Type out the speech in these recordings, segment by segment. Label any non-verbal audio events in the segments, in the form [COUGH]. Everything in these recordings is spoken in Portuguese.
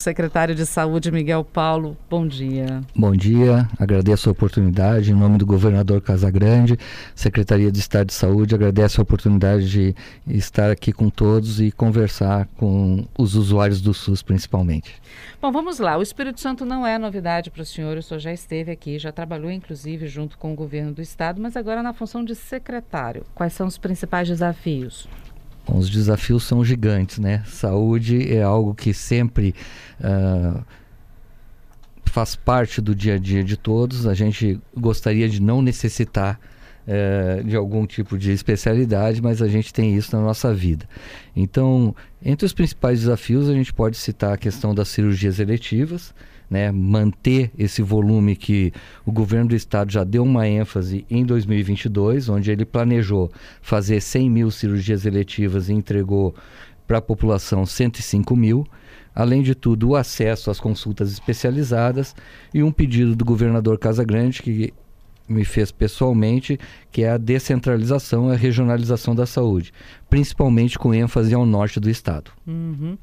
Secretário de Saúde Miguel Paulo, bom dia. Bom dia, agradeço a oportunidade em nome do governador Casagrande, Secretaria de Estado de Saúde, agradeço a oportunidade de estar aqui com todos e conversar com os usuários do SUS principalmente. Bom, vamos lá. O Espírito Santo não é novidade para o senhor, o senhor já esteve aqui, já trabalhou inclusive junto com o governo do estado, mas agora na função de secretário. Quais são os principais desafios? Os desafios são gigantes, né? Saúde é algo que sempre uh, faz parte do dia a dia de todos. A gente gostaria de não necessitar uh, de algum tipo de especialidade, mas a gente tem isso na nossa vida. Então, entre os principais desafios, a gente pode citar a questão das cirurgias eletivas né, manter esse volume que o governo do estado já deu uma ênfase em 2022, onde ele planejou fazer 100 mil cirurgias eletivas e entregou para a população 105 mil. Além de tudo, o acesso às consultas especializadas e um pedido do governador Casagrande, que me fez pessoalmente, que é a descentralização e a regionalização da saúde, principalmente com ênfase ao norte do estado. Uhum.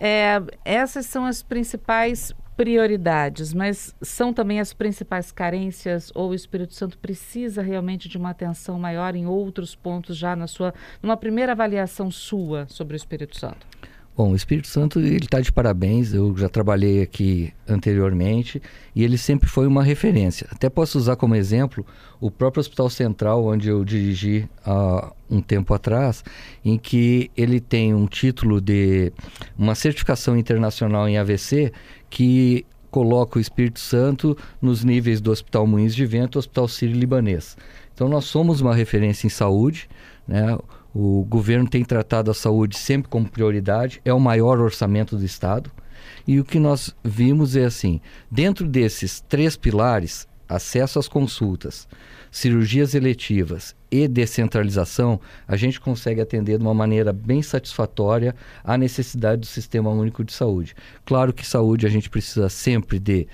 É, essas são as principais prioridades, mas são também as principais carências ou o Espírito Santo precisa realmente de uma atenção maior em outros pontos já na sua, numa primeira avaliação sua sobre o Espírito Santo? Bom, o Espírito Santo ele está de parabéns. Eu já trabalhei aqui anteriormente e ele sempre foi uma referência. Até posso usar como exemplo o próprio Hospital Central, onde eu dirigi há um tempo atrás, em que ele tem um título de uma certificação internacional em AVC que coloca o Espírito Santo nos níveis do Hospital Moinhos de Vento, Hospital Sírio-Libanês. Então nós somos uma referência em saúde, né? O governo tem tratado a saúde sempre como prioridade, é o maior orçamento do Estado. E o que nós vimos é assim: dentro desses três pilares, acesso às consultas, cirurgias eletivas e descentralização, a gente consegue atender de uma maneira bem satisfatória a necessidade do Sistema Único de Saúde. Claro que saúde a gente precisa sempre de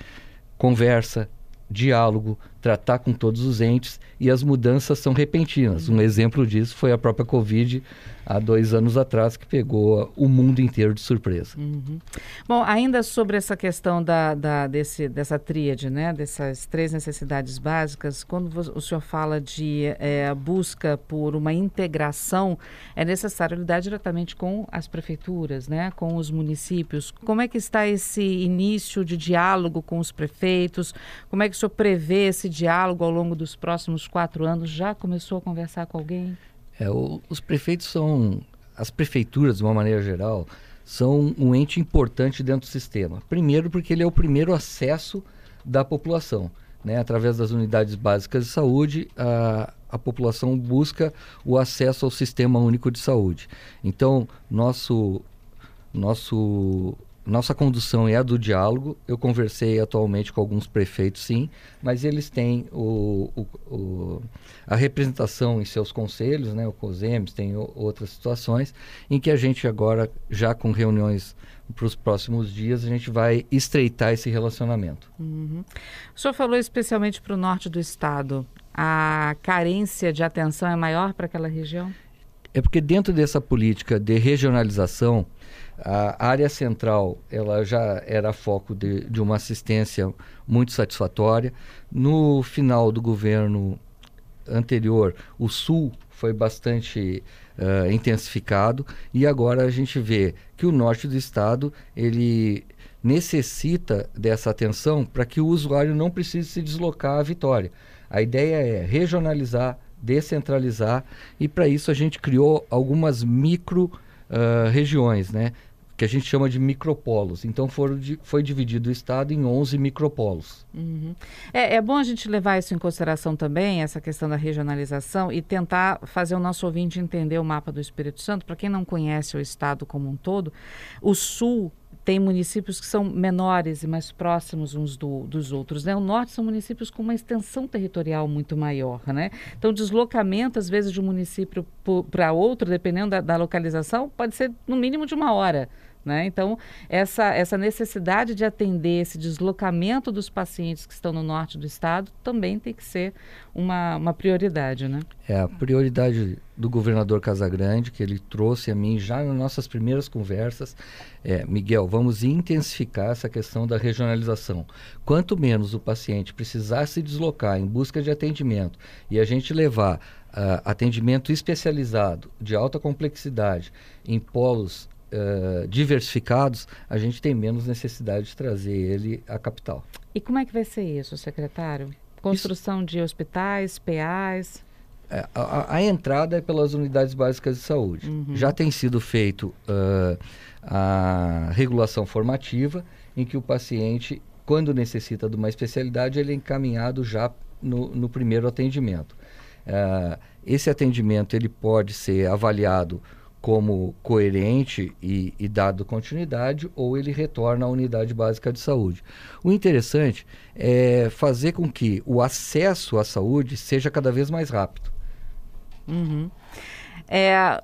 conversa, diálogo, tratar com todos os entes e as mudanças são repentinas. Um exemplo disso foi a própria Covid há dois anos atrás, que pegou o mundo inteiro de surpresa. Uhum. Bom, ainda sobre essa questão da, da, desse, dessa tríade, né, dessas três necessidades básicas, quando o senhor fala de é, busca por uma integração, é necessário lidar diretamente com as prefeituras, né, com os municípios. Como é que está esse início de diálogo com os prefeitos? Como é que o senhor prevê esse diálogo ao longo dos próximos quatro anos? Já começou a conversar com alguém? É, o, os prefeitos são, as prefeituras de uma maneira geral, são um ente importante dentro do sistema. Primeiro porque ele é o primeiro acesso da população. Né? Através das unidades básicas de saúde, a, a população busca o acesso ao sistema único de saúde. Então, nosso, nosso nossa condução é a do diálogo. Eu conversei atualmente com alguns prefeitos, sim, mas eles têm o, o, o, a representação em seus conselhos, né? O COSEMES tem o, outras situações em que a gente agora, já com reuniões para os próximos dias, a gente vai estreitar esse relacionamento. Uhum. O senhor falou especialmente para o norte do estado. A carência de atenção é maior para aquela região? É porque dentro dessa política de regionalização, a área central ela já era foco de, de uma assistência muito satisfatória. No final do governo anterior, o sul foi bastante uh, intensificado e agora a gente vê que o norte do estado ele necessita dessa atenção para que o usuário não precise se deslocar à Vitória. A ideia é regionalizar, descentralizar e para isso a gente criou algumas micro uh, regiões, né? que a gente chama de micropolos. Então foram, foi dividido o estado em 11 micropolos. Uhum. É, é, bom a gente levar isso em consideração também, essa questão da regionalização, e tentar fazer o nosso ouvinte entender o mapa do Espírito Santo. Para quem não conhece o estado como um todo, o sul tem municípios que são menores e mais próximos uns do, dos outros. Né? O norte são municípios com uma extensão territorial muito maior. Né? Então, deslocamento, às vezes, de um município para outro, dependendo da, da, localização, pode ser no mínimo de uma hora. Né? Então, essa, essa necessidade de atender esse deslocamento dos pacientes que estão no norte do estado também tem que ser uma, uma prioridade. Né? É a prioridade do governador Casagrande, que ele trouxe a mim já nas nossas primeiras conversas. É, Miguel, vamos intensificar essa questão da regionalização. Quanto menos o paciente precisar se deslocar em busca de atendimento e a gente levar uh, atendimento especializado de alta complexidade em polos uh, diversificados, a gente tem menos necessidade de trazer ele à capital. E como é que vai ser isso, secretário? Construção isso... de hospitais, PAs? É, a, a, entrada é pelas unidades básicas de saúde. Uhum. Já tem sido feito uh, a regulação formativa, em que o paciente, quando necessita de uma especialidade, ele é encaminhado já no, no primeiro atendimento. Uh, esse atendimento ele pode ser avaliado como coerente e, e, dado continuidade, ou ele retorna à unidade básica de saúde. O interessante é fazer com que o acesso à saúde seja cada vez mais rápido. Uhum. É,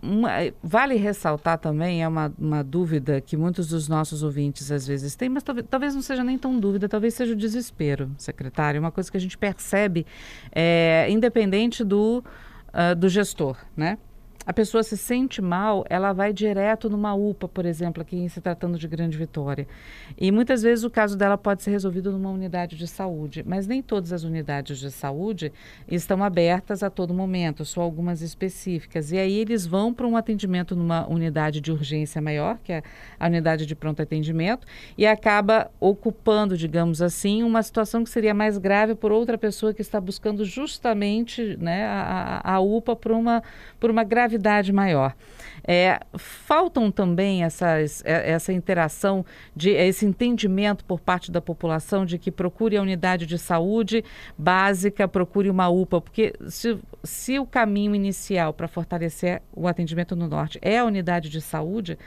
uma, vale ressaltar também, é uma, uma dúvida que muitos dos nossos ouvintes às vezes têm, mas talvez, talvez não seja nem tão dúvida, talvez seja o desespero, secretário. Uma coisa que a gente percebe, é, independente do, uh, do gestor, né? A pessoa se sente mal, ela vai direto numa UPA, por exemplo, aqui se tratando de Grande Vitória. E muitas vezes o caso dela pode ser resolvido numa unidade de saúde, mas nem todas as unidades de saúde estão abertas a todo momento, só algumas específicas. E aí eles vão para um atendimento numa unidade de urgência maior, que é a unidade de pronto atendimento, e acaba ocupando, digamos assim, uma situação que seria mais grave por outra pessoa que está buscando justamente né, a, a UPA por uma, por uma grave gravidade maior. É, faltam também essas, é, essa interação, de, esse entendimento por parte da população de que procure a unidade de saúde básica, procure uma UPA, porque se, se o caminho inicial para fortalecer o atendimento no norte é a unidade de saúde,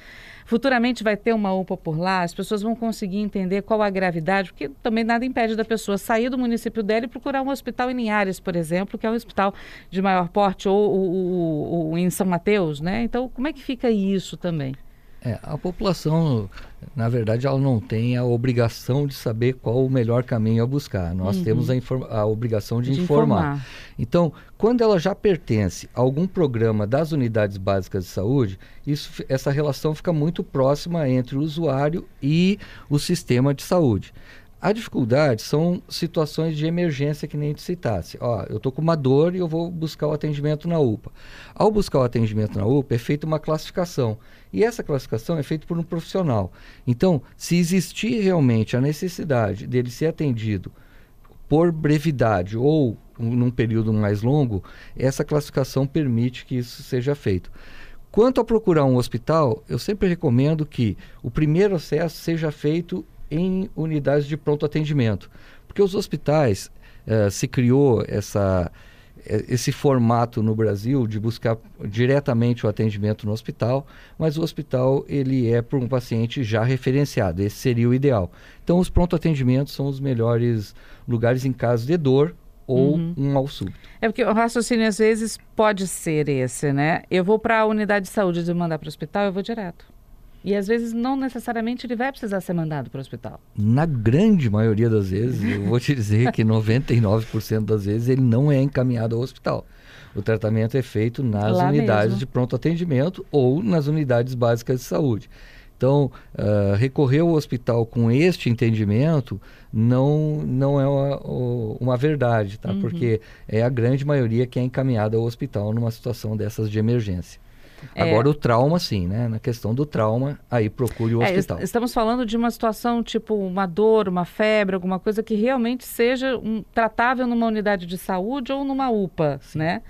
futuramente vai ter uma UPA por lá, as pessoas vão conseguir entender qual a gravidade, porque também nada impede da pessoa sair do município dela e procurar um hospital em Linhares, por exemplo, que é um hospital de maior porte, ou, ou, ou, ou em São Mateus, né? Então, como é que fica isso também? É, a população, na verdade, ela não tem a obrigação de saber qual o melhor caminho a buscar. Nós uhum. temos a, a, obrigação de, de informar. informar. Então, quando ela já pertence a algum programa das unidades básicas de saúde, isso, essa relação fica muito próxima entre o usuário e o sistema de saúde. A dificuldade são situações de emergência que nem te citasse. Ó, eu estou com uma dor e eu vou buscar o atendimento na UPA. Ao buscar o atendimento na UPA, é feita uma classificação. E essa classificação é feita por um profissional. Então, se existir realmente a necessidade dele ser atendido por brevidade ou num período mais longo, essa classificação permite que isso seja feito. Quanto a procurar um hospital, eu sempre recomendo que o primeiro acesso seja feito em unidades de pronto atendimento. Porque os hospitais uh, se criou essa, eh, esse formato no Brasil de buscar diretamente o atendimento no hospital, mas o hospital ele é para um paciente já referenciado, esse seria o ideal. Então os pronto atendimentos são os melhores lugares em caso de dor ou uhum. um mal súbito. É porque o raciocínio às vezes pode ser esse, né? Eu vou para a unidade de saúde e mandar para o hospital, eu vou direto. E às vezes não necessariamente ele vai precisar ser mandado para o hospital. Na grande maioria das vezes, eu vou te dizer que 99% das vezes ele não é encaminhado ao hospital. O tratamento é feito nas Lá unidades mesmo. de pronto atendimento ou nas unidades básicas de saúde. Então, uh, recorrer ao hospital com este entendimento não, não é uma, uma verdade, tá? Uhum. Porque é a grande maioria que é encaminhada ao hospital numa situação dessas de emergência. É. Agora, o trauma, sim, né? Na questão do trauma, aí procure o é, hospital. Estamos falando de uma situação tipo uma dor, uma febre, alguma coisa que realmente seja um, tratável numa unidade de saúde ou numa UPA, sim. né?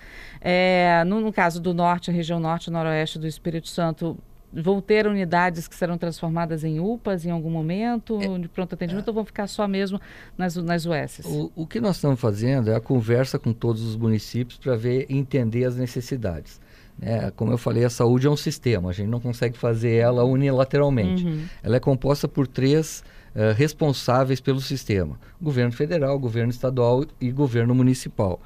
É, no, no, caso do norte, a região norte e noroeste do Espírito Santo, vão ter unidades que serão transformadas em UPAs em algum momento, é, de pronto atendimento, é. ou vão ficar só mesmo nas, nas USs? O, o que nós estamos fazendo é a conversa com todos os municípios para ver entender as necessidades. É, como eu falei, a saúde é um sistema, a gente não consegue fazer ela unilateralmente. Uhum. Ela é composta por três uh, responsáveis pelo sistema: governo federal, governo estadual e governo municipal.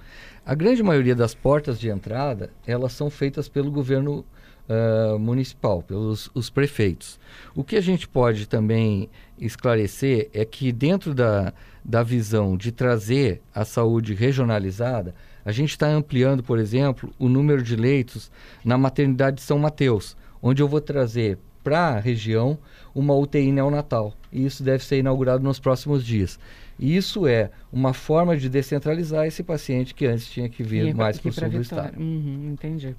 A grande maioria das portas de entrada elas são feitas pelo governo uh, municipal, pelos os prefeitos. O que a gente pode também esclarecer é que dentro da, da visão de trazer a saúde regionalizada, a gente está ampliando, por exemplo, o número de leitos na maternidade de São Mateus, onde eu vou trazer para a região uma UTI neonatal. E isso deve ser inaugurado nos próximos dias. E isso é uma forma de descentralizar esse paciente que antes tinha que vir mais para o sul do estado. Uhum, entendi.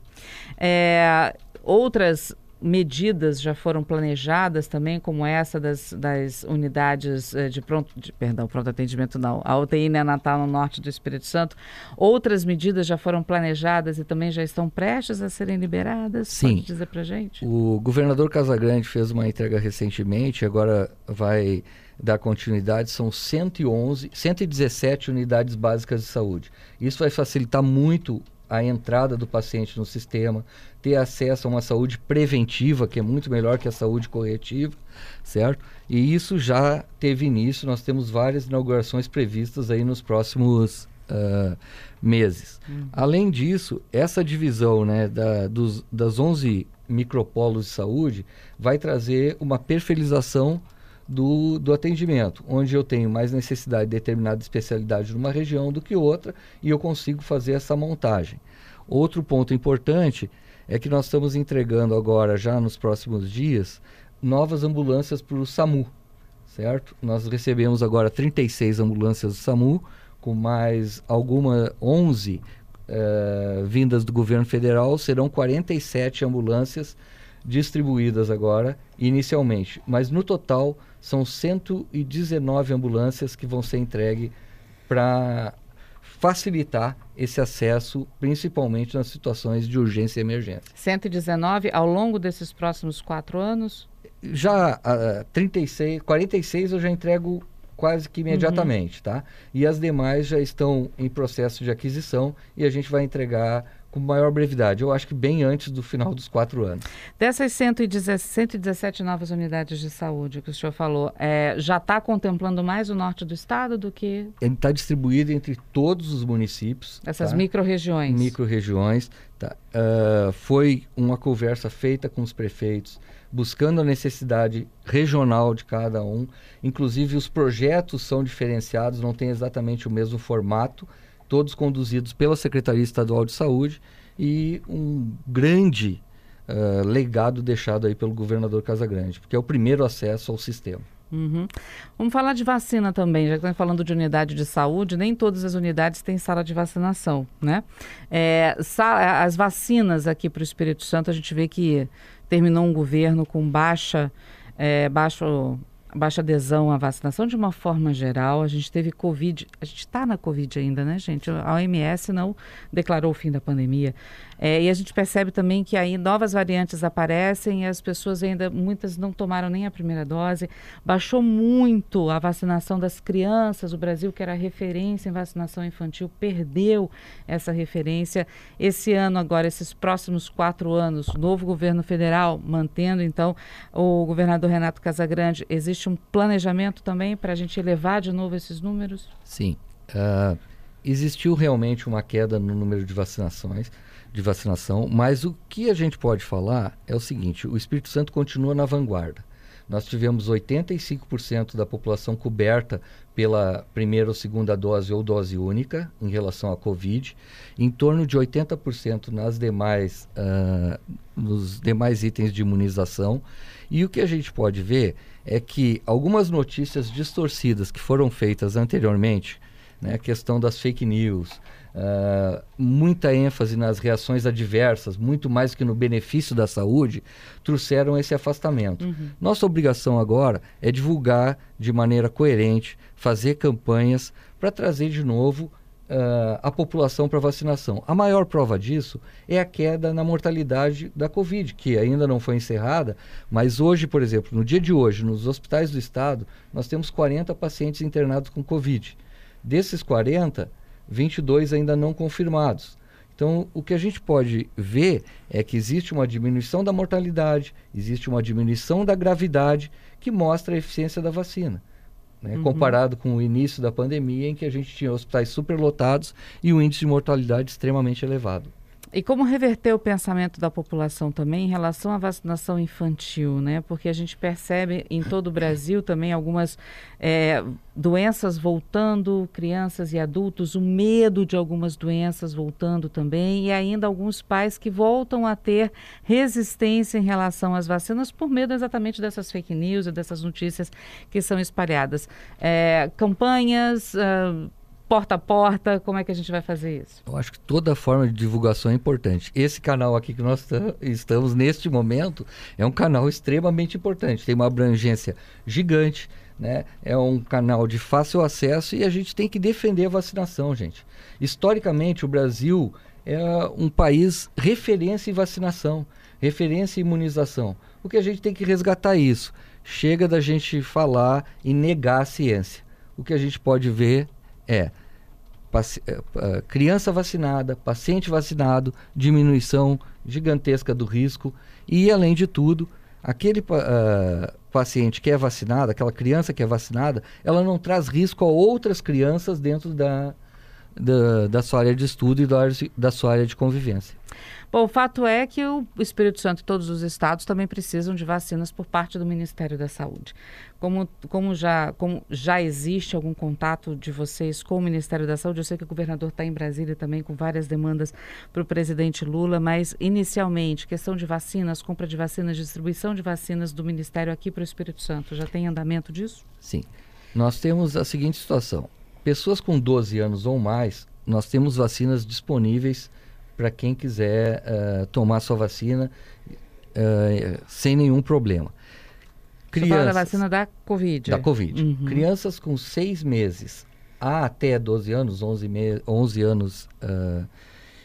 É, outras medidas já foram planejadas também, como essa das, das unidades eh, de pronto, de, perdão, pronto atendimento não, a UTI neonatal no norte do Espírito Santo. Outras medidas já foram planejadas e também já estão prestes a serem liberadas? Sim. Pode dizer para gente? O governador Casagrande fez uma entrega recentemente, agora vai dar continuidade, são 111, 117 unidades básicas de saúde. Isso vai facilitar muito a entrada do paciente no sistema, ter acesso a uma saúde preventiva, que é muito melhor que a saúde corretiva, certo? E isso já teve início, nós temos várias inaugurações previstas aí nos próximos uh, meses. Uhum. Além disso, essa divisão né, da, dos, das 11 micropolos de saúde vai trazer uma perfilização do, do atendimento, onde eu tenho mais necessidade de determinada especialidade numa região do que outra e eu consigo fazer essa montagem. Outro ponto importante é que nós estamos entregando agora, já nos próximos dias, novas ambulâncias para o SAMU, certo? Nós recebemos agora 36 ambulâncias do SAMU, com mais alguma 11 uh, vindas do governo federal, serão 47 ambulâncias distribuídas agora, inicialmente. Mas no total são 119 ambulâncias que vão ser entregues para facilitar esse acesso, principalmente nas situações de urgência e emergência. 119 ao longo desses próximos quatro anos? Já uh, 36, 46 eu já entrego quase que imediatamente, uhum. tá? E as demais já estão em processo de aquisição e a gente vai entregar com maior brevidade. Eu acho que bem antes do final dos quatro anos. Dessas 117 novas unidades de saúde que o senhor falou, é, já está contemplando mais o norte do estado do que. Está distribuído entre todos os municípios. Essas tá? micro-regiões. Micro-regiões. Tá? Uh, foi uma conversa feita com os prefeitos, buscando a necessidade regional de cada um. Inclusive, os projetos são diferenciados, não tem exatamente o mesmo formato todos conduzidos pela Secretaria Estadual de Saúde e um grande uh, legado deixado aí pelo governador Casagrande, porque é o primeiro acesso ao sistema. Uhum. Vamos falar de vacina também, já que estamos falando de unidade de saúde, nem todas as unidades têm sala de vacinação, né? É, as vacinas aqui para o Espírito Santo, a gente vê que terminou um governo com baixa, é, baixo baixa adesão à vacinação de uma forma geral. A gente teve Covid, a gente está na Covid ainda, né, gente? A OMS não declarou o fim da pandemia. É, e a gente percebe também que aí novas variantes aparecem e as pessoas ainda, muitas não tomaram nem a primeira dose. Baixou muito a vacinação das crianças. O Brasil, que era referência em vacinação infantil, perdeu essa referência. Esse ano, agora, esses próximos quatro anos, novo governo federal mantendo, então, o governador Renato Casagrande, existe um planejamento também para a gente elevar de novo esses números? Sim. Uh, existiu realmente uma queda no número de vacinações de vacinação, mas o que a gente pode falar é o seguinte: o Espírito Santo continua na vanguarda. Nós tivemos 85% da população coberta pela primeira ou segunda dose ou dose única em relação à Covid, em torno de 80% nas demais, uh, nos demais itens de imunização. E o que a gente pode ver é que algumas notícias distorcidas que foram feitas anteriormente, né, a questão das fake news, Uh, muita ênfase nas reações adversas, muito mais que no benefício da saúde, trouxeram esse afastamento. Uhum. Nossa obrigação agora é divulgar de maneira coerente, fazer campanhas para trazer de novo uh, a população para vacinação. A maior prova disso é a queda na mortalidade da Covid, que ainda não foi encerrada, mas hoje, por exemplo, no dia de hoje, nos hospitais do estado, nós temos 40 pacientes internados com Covid. Desses 40, 22 ainda não confirmados. Então, o que a gente pode ver é que existe uma diminuição da mortalidade, existe uma diminuição da gravidade que mostra a eficiência da vacina. Né? Uhum. Comparado com o início da pandemia, em que a gente tinha hospitais superlotados e um índice de mortalidade extremamente elevado. E como reverter o pensamento da população também em relação à vacinação infantil, né? Porque a gente percebe em todo o Brasil também algumas é, doenças voltando, crianças e adultos, o medo de algumas doenças voltando também, e ainda alguns pais que voltam a ter resistência em relação às vacinas por medo exatamente dessas fake news e dessas notícias que são espalhadas. É, campanhas. Uh, porta a porta? Como é que a gente vai fazer isso? Eu acho que toda forma de divulgação é importante. Esse canal aqui que nós estamos neste momento é um canal extremamente importante, tem uma abrangência gigante. Né? É um canal de fácil acesso e a gente tem que defender a vacinação, gente. Historicamente, o Brasil é um país referência em vacinação, referência em imunização. O que a gente tem que resgatar é isso. Chega da gente falar e negar a ciência. O que a gente pode ver é eh, eh, criança vacinada, paciente vacinado, diminuição gigantesca do risco. E, além de tudo, aquele uh, paciente que é vacinado, aquela criança que é vacinada, ela não traz risco a outras crianças dentro da, da, da sua área de estudo e da, da sua área de convivência. Bom, o fato é que o Espírito Santo e todos os estados também precisam de vacinas por parte do Ministério da Saúde. Como, como, já, como já existe algum contato de vocês com o Ministério da Saúde, eu sei que o governador está em Brasília também com várias demandas para o presidente Lula, mas inicialmente, questão de vacinas, compra de vacinas, distribuição de vacinas do Ministério aqui para o Espírito Santo, já tem andamento disso? Sim. Nós temos a seguinte situação: pessoas com 12 anos ou mais, nós temos vacinas disponíveis para quem quiser uh, tomar sua vacina uh, sem nenhum problema. Crianças, da vacina da Covid. Da Covid. Uhum. Crianças com seis meses a até 12 anos, 11, me 11 anos uh,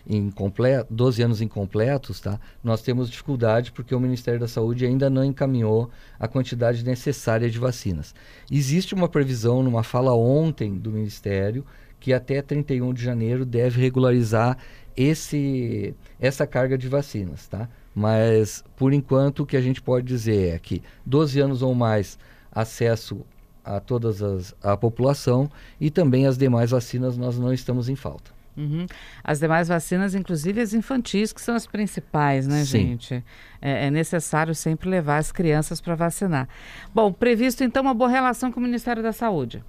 incompleto, 12 anos incompletos, tá? nós temos dificuldade porque o Ministério da Saúde ainda não encaminhou a quantidade necessária de vacinas. Existe uma previsão numa fala ontem do Ministério que até 31 de janeiro deve regularizar esse, essa carga de vacinas, tá? Mas, por enquanto, o que a gente pode dizer é que 12 anos ou mais acesso a todas as, a população e também as demais vacinas nós não estamos em falta. Uhum. As demais vacinas, inclusive as infantis, que são as principais, né, Sim. gente? É, é, necessário sempre levar as crianças para vacinar. Bom, previsto então uma boa relação com o Ministério da Saúde.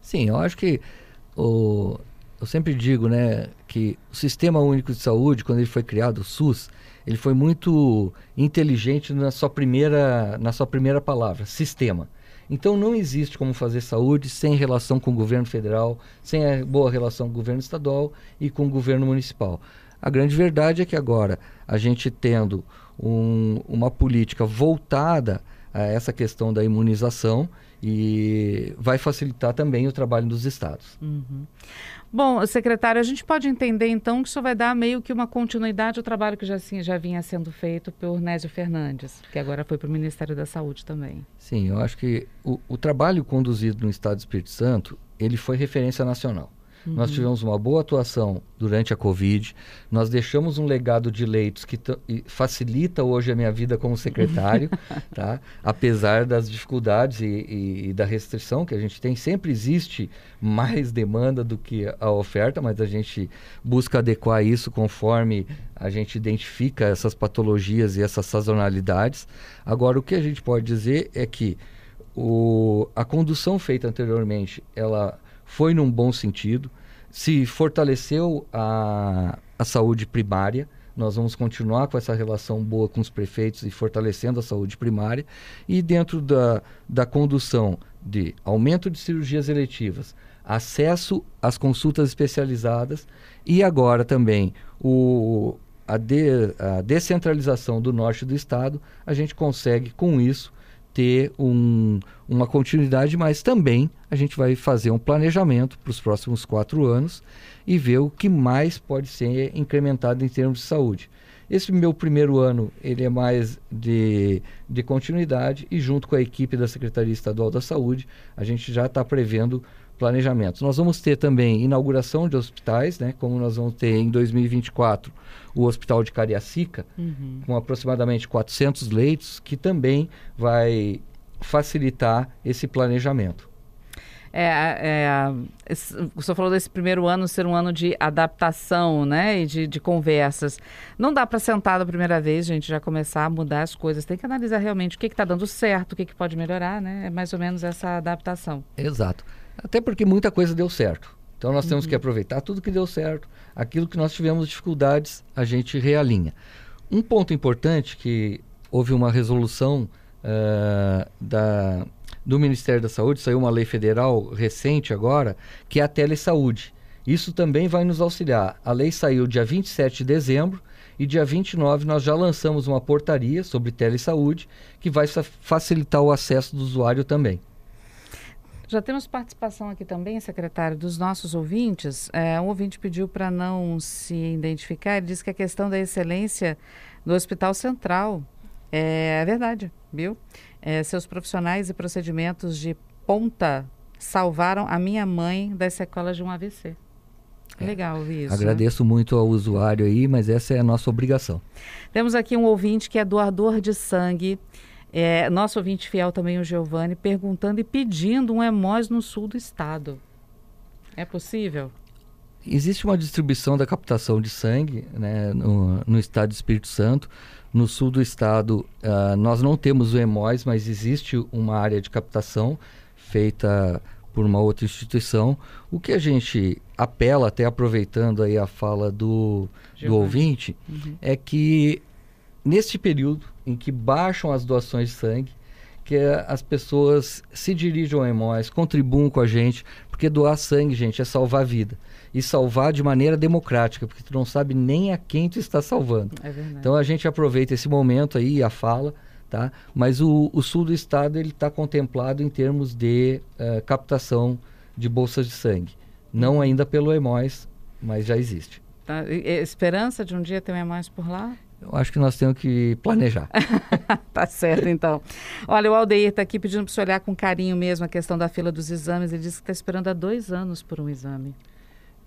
Sim, eu acho que o, eu sempre digo, né, que o Sistema Único de Saúde, quando ele foi criado, o SUS, ele foi muito inteligente na sua primeira, na sua primeira palavra, sistema. Então não existe como fazer saúde sem relação com o governo federal, sem a boa relação com o governo estadual e com o governo municipal. A grande verdade é que agora a gente tendo um, uma política voltada a essa questão da imunização e vai facilitar também o trabalho dos estados. Uhum. Bom, secretário, a gente pode entender então que isso vai dar meio que uma continuidade ao trabalho que já, assim, já vinha sendo feito por Nésio Fernandes, que agora foi para o Ministério da Saúde também. Sim, eu acho que o, o trabalho conduzido no Estado do Espírito Santo, ele foi referência nacional. Uhum. Nós tivemos uma boa atuação durante a Covid. Nós deixamos um legado de leitos que facilita hoje a minha vida como secretário, [LAUGHS] tá? apesar das dificuldades e, e, e, da restrição que a gente tem. Sempre existe mais demanda do que a oferta, mas a gente busca adequar isso conforme a gente identifica essas patologias e essas sazonalidades. Agora, o que a gente pode dizer é que o, a condução feita anteriormente, ela foi num bom sentido, se fortaleceu a, a saúde primária. Nós vamos continuar com essa relação boa com os prefeitos e fortalecendo a saúde primária. E dentro da, da condução de aumento de cirurgias eletivas, acesso às consultas especializadas e agora também o, a, de, a descentralização do norte do estado, a gente consegue com isso ter um, uma continuidade, mas também a gente vai fazer um planejamento para os próximos quatro anos e ver o que mais pode ser incrementado em termos de saúde. Esse meu primeiro ano ele é mais de, de continuidade e junto com a equipe da Secretaria Estadual da Saúde a gente já está prevendo planejamentos. Nós vamos ter também inauguração de hospitais, né, como nós vamos ter em 2024 o Hospital de Cariacica, uhum. com aproximadamente 400 leitos, que também vai facilitar esse planejamento. É, é, o senhor falou desse primeiro ano ser um ano de adaptação, né? E de, de conversas. Não dá para sentar da primeira vez, gente, já começar a mudar as coisas. Tem que analisar realmente o que está dando certo, o que, que pode melhorar, né? É mais ou menos essa adaptação. Exato. Até porque muita coisa deu certo. Então nós uhum. temos que uhum. aproveitar tudo que deu certo. Aquilo que nós tivemos dificuldades, a gente realinha. Um ponto importante que houve uma resolução uh, da do Ministério da Saúde, saiu uma lei federal recente agora, que é a telesaúde. Isso também vai nos auxiliar. A lei saiu dia 27 de dezembro e dia 29 nós já lançamos uma portaria sobre telesaúde que vai facilitar o acesso do usuário também. Já temos participação aqui também, secretário, dos nossos ouvintes. É, um ouvinte pediu para não se identificar, ele disse que a questão da excelência no Hospital Central é, é verdade, viu? É, seus profissionais e procedimentos de ponta salvaram a minha mãe das sequelas de um AVC. É, Legal ouvir isso. Né? Agradeço né? muito ao usuário aí, mas essa é a nossa obrigação. Temos aqui um ouvinte que é doador de sangue. É, nosso ouvinte fiel também, o Giovanni, perguntando e pedindo um hemós no sul do estado. É possível? Existe uma distribuição da captação de sangue né, no, no estado do Espírito Santo. No sul do estado, uh, nós não temos o EMOS, mas existe uma área de captação feita por uma outra instituição. O que a gente apela, até aproveitando aí a fala do, do ouvinte, uhum. é que neste período em que baixam as doações de sangue, que as pessoas se dirijam ao EMOS, contribuam com a gente, porque doar sangue, gente, é salvar vida e salvar de maneira democrática, porque tu não sabe nem a quem tu está salvando. É então a gente aproveita esse momento aí, a fala, tá? Mas o, o sul do estado ele está contemplado em termos de uh, captação de bolsas de sangue, não ainda pelo EMOS, mas já existe. Tá. Esperança de um dia ter um EMOS por lá? Eu acho que nós temos que planejar. [LAUGHS] tá certo, então. Olha, o Aldeir está aqui pedindo para você olhar com carinho mesmo a questão da fila dos exames. Ele disse que está esperando há dois anos por um exame.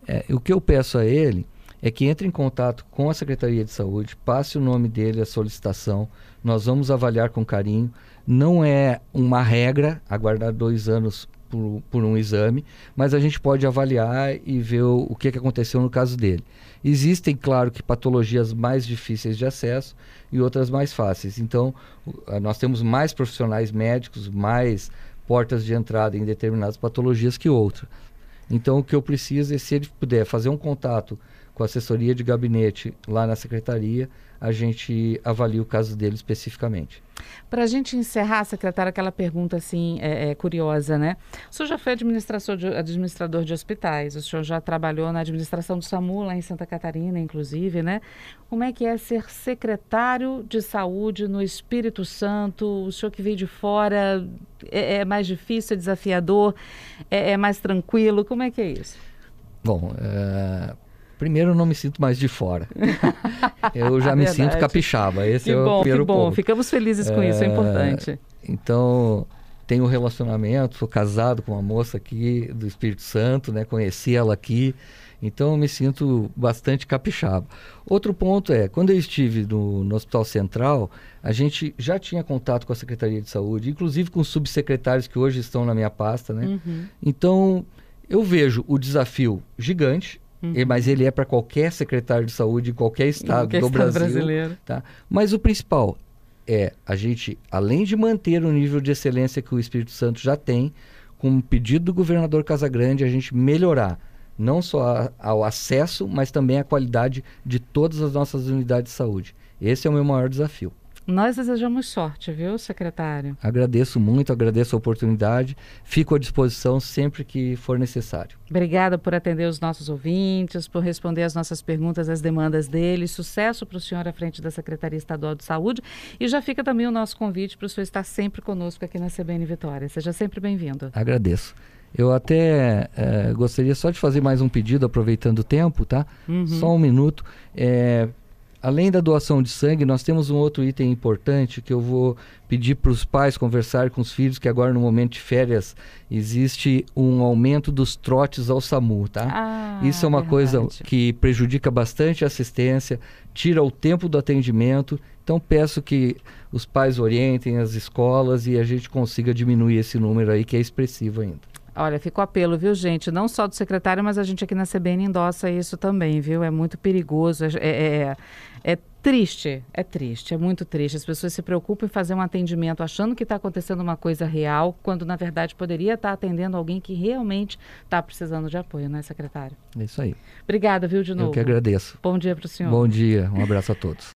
É, o que eu peço a ele é que entre em contato com a Secretaria de Saúde, passe o nome dele, a solicitação, nós vamos avaliar com carinho. Não é uma regra aguardar dois anos por, por um exame, mas a gente pode avaliar e ver o, o que, que aconteceu no caso dele. Existem, claro, que patologias mais difíceis de acesso e outras mais fáceis. Então, nós temos mais profissionais médicos, mais portas de entrada em determinadas patologias que outras. Então, o que eu preciso é, se ele puder fazer um contato com assessoria de gabinete lá na secretaria, a gente avalia o caso dele especificamente. Para a gente encerrar, secretário, aquela pergunta assim é, é, curiosa, né? O senhor já foi administrador de, administrador de hospitais, o senhor já trabalhou na administração do SAMU lá em Santa Catarina, inclusive, né? Como é que é ser secretário de saúde no Espírito Santo? O senhor que veio de fora, é, é mais difícil, é desafiador, é, é, mais tranquilo? Como é que é isso? Bom, é, Primeiro, eu não me sinto mais de fora. [LAUGHS] eu já me sinto capixaba. Esse que é bom, o primeiro que bom. Ponto. Ficamos felizes com é, isso, é importante. Então, tenho um relacionamento, sou casado com uma moça aqui do Espírito Santo, né? Conheci ela aqui. Então, eu me sinto bastante capixaba. Outro ponto é, quando eu estive no, no Hospital Central, a gente já tinha contato com a Secretaria de Saúde, inclusive com os subsecretários que hoje estão na minha pasta, né? Uhum. Então, eu vejo o desafio gigante, Uhum. mas ele é para qualquer secretário de saúde em qualquer estado qualquer do estado Brasil. Brasileiro. Tá? Mas o principal é a gente, além de manter o nível de excelência que o Espírito Santo já tem, com o pedido do governador Casagrande, a gente melhorar não só a, ao acesso, mas também a qualidade de todas as nossas unidades de saúde. Esse é o meu maior desafio. Nós desejamos sorte, viu, secretário? Agradeço muito, agradeço a oportunidade. Fico à disposição sempre que for necessário. Obrigada por atender os nossos ouvintes, por responder as nossas perguntas, as demandas deles. Sucesso para o senhor à frente da Secretaria Estadual de Saúde. E já fica também o nosso convite para o senhor estar sempre conosco aqui na CBN Vitória. Seja sempre bem-vindo. Agradeço. Eu até é, gostaria só de fazer mais um pedido, aproveitando o tempo, tá? Uhum. Só um minuto. É, além da doação de sangue, nós temos um outro item importante que eu vou pedir para os pais conversar com os filhos, que agora no momento de férias existe um aumento dos trotes ao SAMU, tá? Ah, Isso é uma verdade. coisa que prejudica bastante a assistência, tira o tempo do atendimento. Então peço que os pais orientem as escolas e a gente consiga diminuir esse número aí que é expressivo ainda. Olha, fica o apelo, viu, gente? Não só do secretário, mas a gente aqui na CBN endossa isso também, viu? É muito perigoso, é, é, é triste, é triste, é muito triste. As pessoas se preocupam em fazer um atendimento achando que está acontecendo uma coisa real, quando na verdade poderia estar tá atendendo alguém que realmente está precisando de apoio, né, secretário? É isso aí. Obrigada, viu, de novo. Eu que agradeço. Bom dia para o senhor. Bom dia, um abraço a todos.